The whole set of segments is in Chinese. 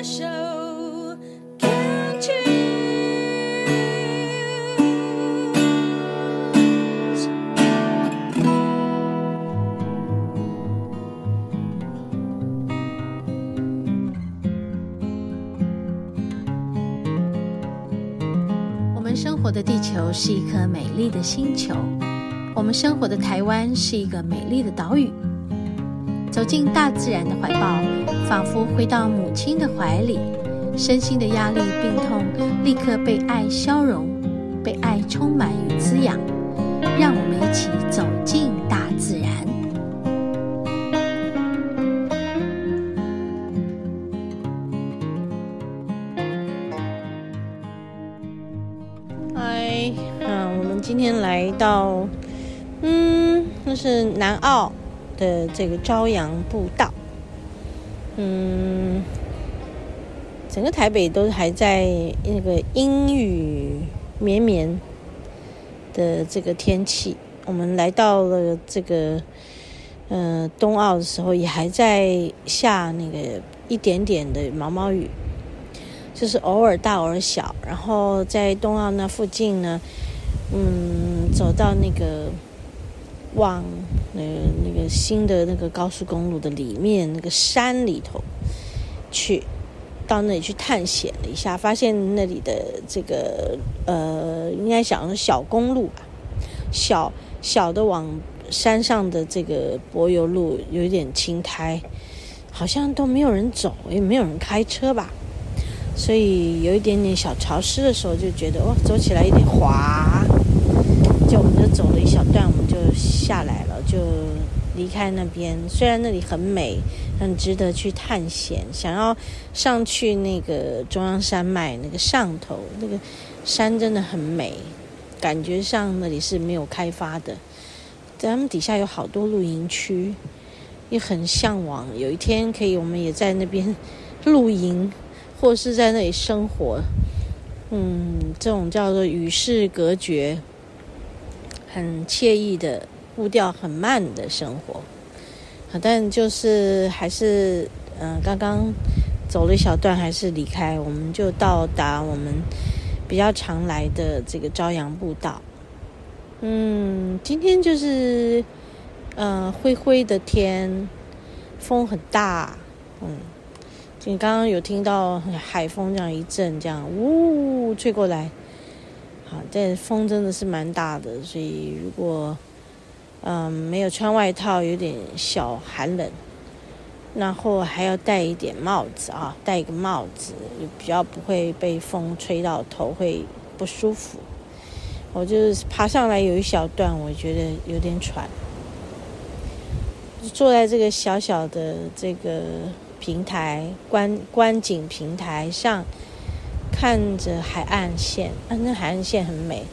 的手，Can't you？我们生活的地球是一颗美丽的星球，我们生活的台湾是一个美丽的岛屿。走进大自然的怀抱，仿佛回到母亲的怀里，身心的压力、病痛立刻被爱消融，被爱充满与滋养。让我们一起走进大自然。嗨，嗯，我们今天来到，嗯，那是南澳。的这个朝阳步道，嗯，整个台北都还在那个阴雨绵绵的这个天气。我们来到了这个呃冬奥的时候，也还在下那个一点点的毛毛雨，就是偶尔大偶尔小。然后在冬奥那附近呢，嗯，走到那个往。那个那个新的那个高速公路的里面那个山里头去，到那里去探险了一下，发现那里的这个呃，应该想小公路吧，小小的往山上的这个柏油路有点青苔，好像都没有人走，也没有人开车吧，所以有一点点小潮湿的时候，就觉得哦，走起来有点滑。就我们就走了一小段，我们就下来了，就离开那边。虽然那里很美，很值得去探险，想要上去那个中央山脉那个上头，那个山真的很美，感觉上那里是没有开发的。在他们底下有好多露营区，也很向往有一天可以我们也在那边露营，或是在那里生活。嗯，这种叫做与世隔绝。很惬意的步调很慢的生活，好但就是还是嗯、刚刚走了一小段，还是离开，我们就到达我们比较常来的这个朝阳步道。嗯，今天就是呃灰灰的天，风很大，嗯，你刚刚有听到海风这样一阵，这样呜吹过来。好，但风真的是蛮大的，所以如果嗯没有穿外套，有点小寒冷，然后还要戴一点帽子啊，戴一个帽子，就比较不会被风吹到头会不舒服。我就是爬上来有一小段，我觉得有点喘，坐在这个小小的这个平台观观景平台上。看着海岸线，啊，那海岸线很美。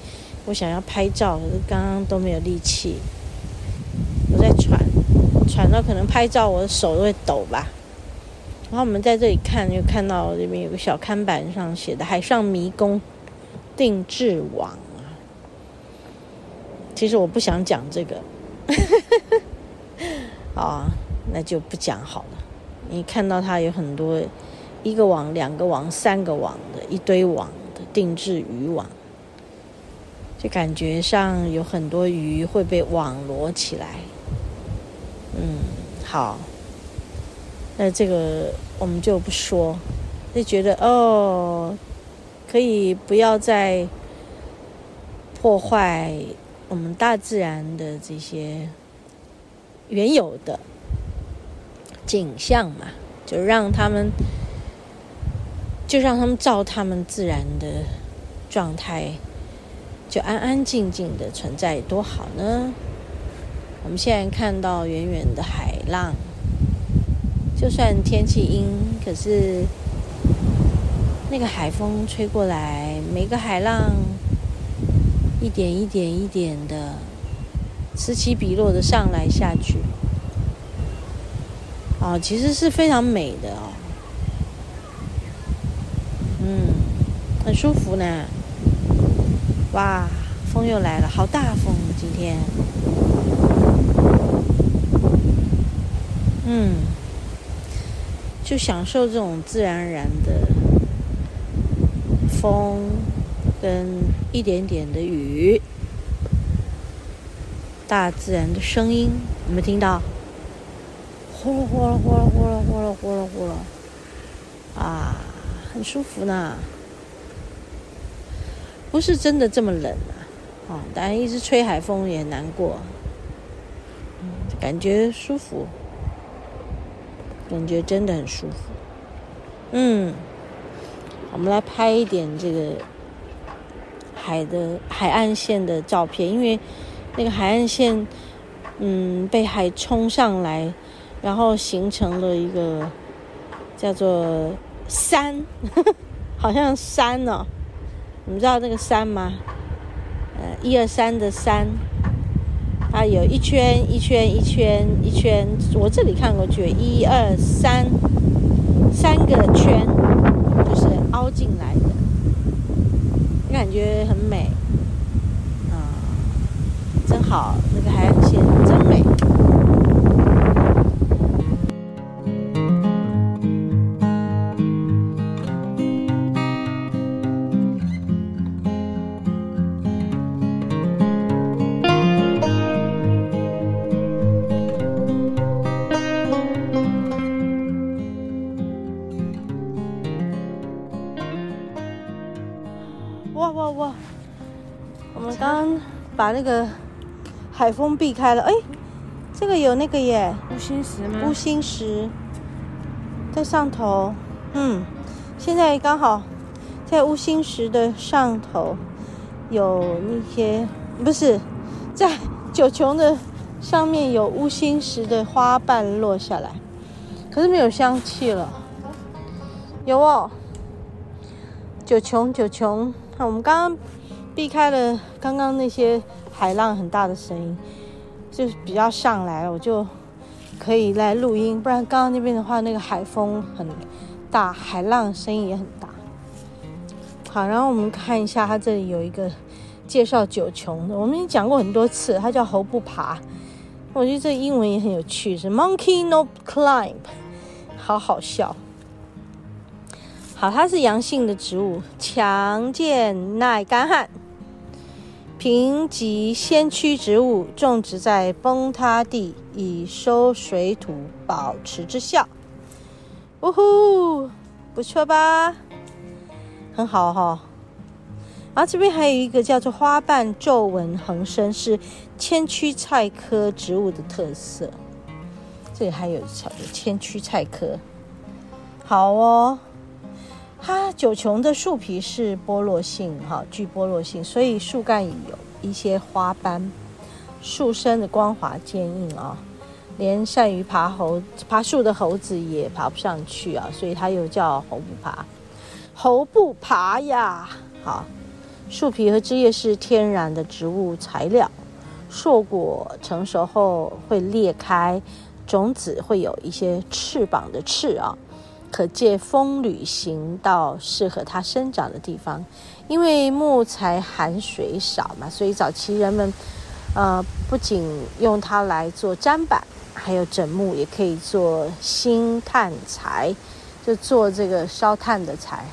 我想要拍照，可是刚刚都没有力气。我在喘，喘到可能拍照我的手都会抖吧。然后我们在这里看，就看到这边有个小看板上写的“海上迷宫定制网”啊。其实我不想讲这个，啊，那就不讲好了。你看到它有很多。一个网、两个网、三个网的一堆网的定制渔网，就感觉上有很多鱼会被网罗起来。嗯，好，那这个我们就不说，就觉得哦，可以不要再破坏我们大自然的这些原有的景象嘛，就让他们。就让他们照他们自然的状态，就安安静静的存在，多好呢！我们现在看到远远的海浪，就算天气阴，可是那个海风吹过来，每个海浪一点一点一点的此起彼落的上来下去，哦，其实是非常美的哦。嗯，很舒服呢。哇，风又来了，好大风今天。嗯就享受这种自然而然的风跟一点点的雨，大自然的声音，有没有听到？呼噜呼噜呼噜呼噜呼噜呼噜呼噜，啊，很舒服呢。不是真的这么冷啊，啊，当然一直吹海风也难过，嗯，感觉舒服，感觉真的很舒服。嗯，我们来拍一点这个海的海岸线的照片，因为那个海岸线，嗯，被海冲上来，然后形成了一个叫做山，呵呵，好像山哦。你们知道那个山吗？呃，一二三的三，它有一圈一圈一圈一圈。我这里看过去，一二三，三个圈，就是凹进来的，感觉很美。啊，真好，那个海岸线。把那个海风避开了，哎，这个有那个耶，乌心石吗？乌心石在上头，嗯，现在刚好在乌心石的上头有那些，不是在九琼的上面有乌心石的花瓣落下来，可是没有香气了，有哦，九琼九芎，那我们刚刚。避开了刚刚那些海浪很大的声音，就是比较上来，我就可以来录音。不然刚刚那边的话，那个海风很大，海浪声音也很大。好，然后我们看一下，它这里有一个介绍九芎的，我们已经讲过很多次，它叫猴不爬。我觉得这英文也很有趣，是 Monkey No Climb，好好笑。好，它是阳性的植物，强健耐干旱。贫瘠先驱植物，种植在崩塌地，以收水土，保持之效。呜呼，不错吧？很好哈、哦。然后这边还有一个叫做花瓣皱纹横生，是千屈菜科植物的特色。这里还有小的千屈菜科，好哦。它九琼的树皮是剥落性，哈，具剥落性，所以树干有一些花斑，树身的光滑坚硬啊，连善于爬猴爬树的猴子也爬不上去啊，所以它又叫猴不爬。猴不爬呀，好，树皮和枝叶是天然的植物材料，硕果成熟后会裂开，种子会有一些翅膀的翅啊。可借风旅行到适合它生长的地方，因为木材含水少嘛，所以早期人们，呃，不仅用它来做砧板，还有枕木，也可以做薪炭材，就做这个烧炭的材。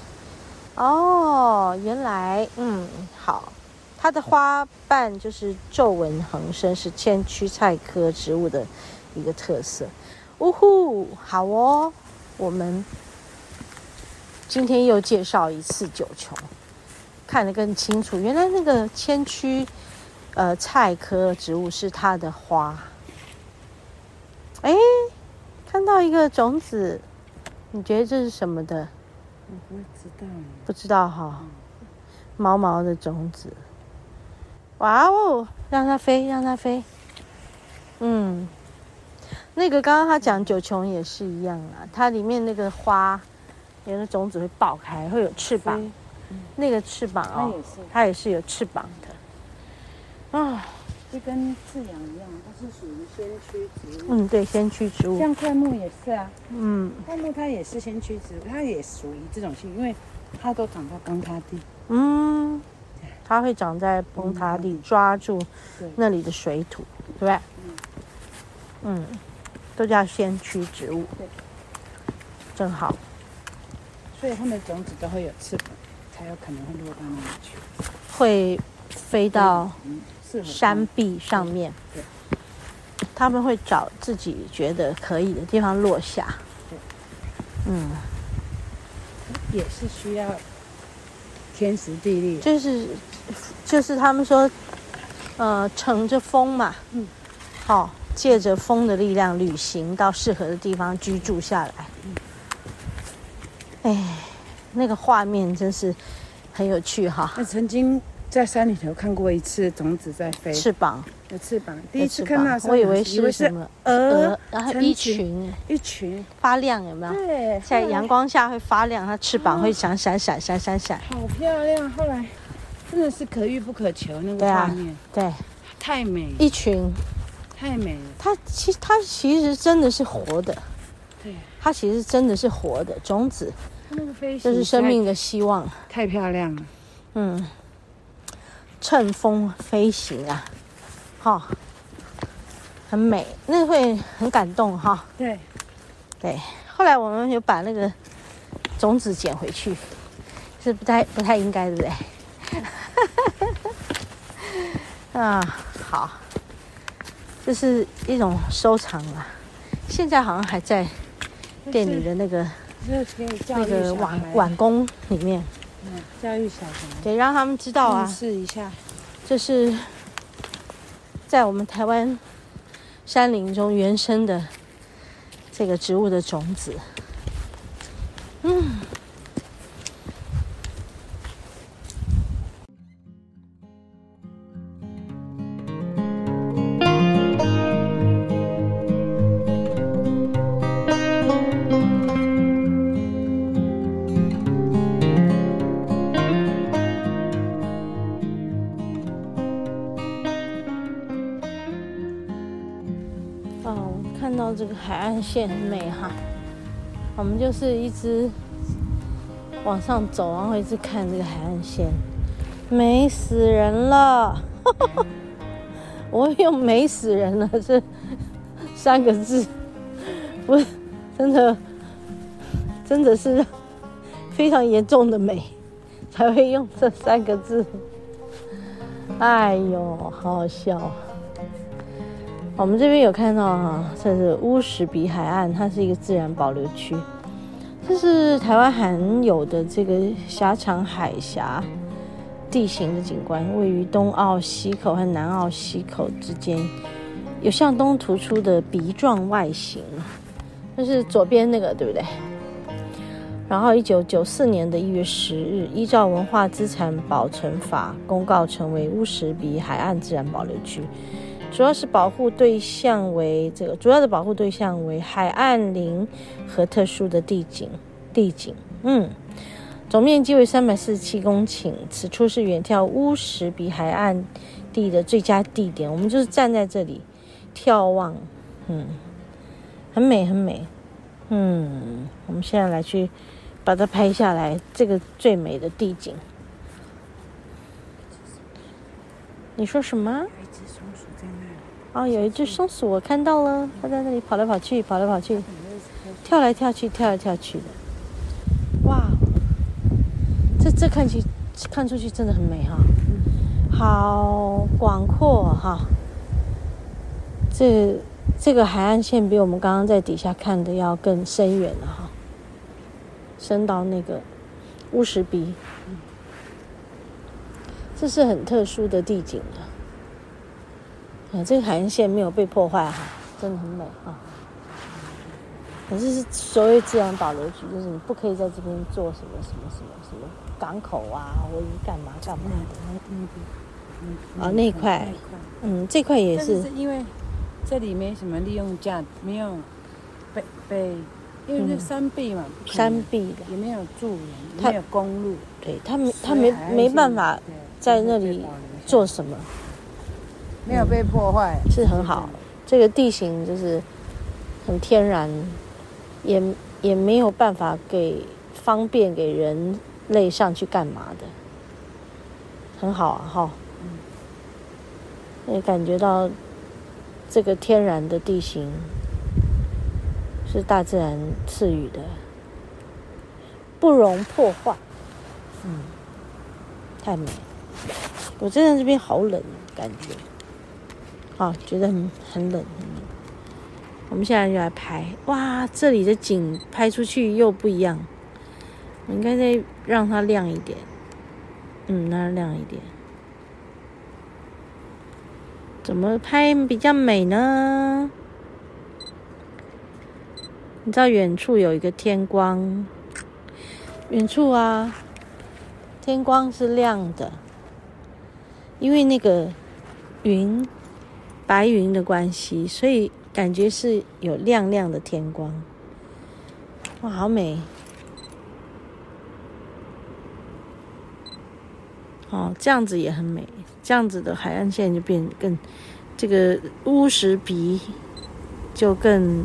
哦，原来，嗯，好，它的花瓣就是皱纹横生，是千屈菜科植物的一个特色。呜呼，好哦。我们今天又介绍一次九球，看得更清楚。原来那个千屈呃菜科植物是它的花。哎，看到一个种子，你觉得这是什么的？我不知道。不知道哈，毛毛的种子。哇哦，让它飞，让它飞。嗯。那个刚刚他讲九琼也是一样啊，它里面那个花，有的种子会爆开，会有翅膀。嗯、那个翅膀哦，它也是，它也是有翅膀的。啊，就跟刺杨一样，它是属于先驱植物。嗯，对，先驱植物。像灌木也是啊。嗯，灌木它也是先驱植物，它也属于这种性，因为它都长在崩塌地。嗯，它会长在崩塌地，抓住那里的水土，对不对？嗯。嗯都叫先驱植物。正好。所以它们的种子都会有翅膀，才有可能会落到那里去，会飞到山壁上面。对，他们会找自己觉得可以的地方落下。对，嗯，也是需要天时地利。就是就是他们说，呃，乘着风嘛，嗯，好、哦，借着风的力量旅行到适合的地方居住下来。嗯，哎，那个画面真是很有趣哈。那曾经在山里头看过一次种子在飞，翅膀，有翅膀。第一次看到时，我以为是是什么蛾蛾，然后一群群一群，发亮，有没有？对，在阳光下会发亮，它翅膀会闪闪闪闪闪闪。好漂亮。后来真的是可遇不可求，那个对啊画面对，太美，一群，太美了。它其实它其实真的是活的，对，它其实真的是活的种子，它那个飞行这是生命的希望。太漂亮了。嗯，乘风飞行啊，哈、很美，那会很感动哈、对，对，后来我们有把那个种子捡回去，是不太不太应该，对不对？啊，好，这是一种收藏啊。现在好像还在店里的那个那个碗，碗工里面，嗯，教育小孩，得，让他们知道啊试，一下。这是在我们台湾山林中原生的这个植物的种子。嗯。我们就是一直往上走，然后一直看这个海岸线，美死人了！我用“美死人了”这三个字，不真的，真的是非常严重的美，才会用这三个字。哎呦，好好笑。我们这边有看到哈，这是乌石鼻海岸，它是一个自然保留区，这是台湾罕有的这个狭长海峡地形的景观，位于东澳西口和南澳西口之间，有向东突出的鼻状外形，就是左边那个，对不对？然后，一九九四年的一月十日，依照文化资产保存法公告成为乌石鼻海岸自然保留区。主要是保护对象为这个主要的保护对象为海岸林和特殊的地景地景，嗯，总面积为三百四十七公顷。此处是远眺乌石鼻海岸地的最佳地点。我们就是站在这里眺望，嗯，很美很美，嗯，我们现在来去把它拍下来，这个最美的地景。你说什么？啊，有一只松鼠，我看到了，它在那里跑来跑去，跑来跑去，跳来跳去，跳来跳去的。哇，这这看起看出去真的很美哈，好广阔哈。这这个海岸线比我们刚刚在底下看的要更深远了哈，伸到那个乌石鼻。这是很特殊的地景了，啊，这个海岸线没有被破坏哈，真的很美啊。可是是所谓自然保留区，就是你不可以在这边做什么什么什么什么港口啊，或者干嘛干嘛的。嗯啊，那一块，嗯，这块也是但是是因为这里没什么利用价，没有被被，因为是山壁嘛，山壁的，也没有住人，没有公路，对他没他没没办法在那里做什么，没有被破坏，是很好。这个地形就是很天然，也也没有办法给方便给人类上去干嘛的，很好啊，哈。也感觉到这个天然的地形是大自然赐予的，不容破坏。嗯，太美。我真的这边好冷，感觉，好，觉得很很冷。我们现在就来拍，哇，这里的景拍出去又不一样。我应该再让它亮一点，嗯，让它亮一点。怎么拍比较美呢？你知道远处有一个天光，远处啊，天光是亮的，因为那个云，白云的关系，所以感觉是有亮亮的天光。哇，好美！哦，这样子也很美，这样子的海岸线就变更，这个乌石鼻就更。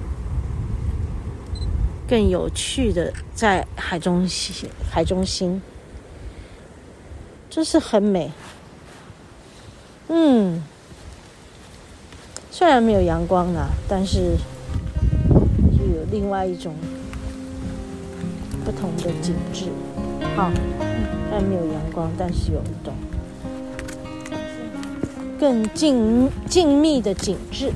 更有趣的，在海中心，海中心，就是很美。嗯，虽然没有阳光啊，但是又有另外一种不同的景致。啊，虽然没有阳光，但是有一种更静静谧的景致。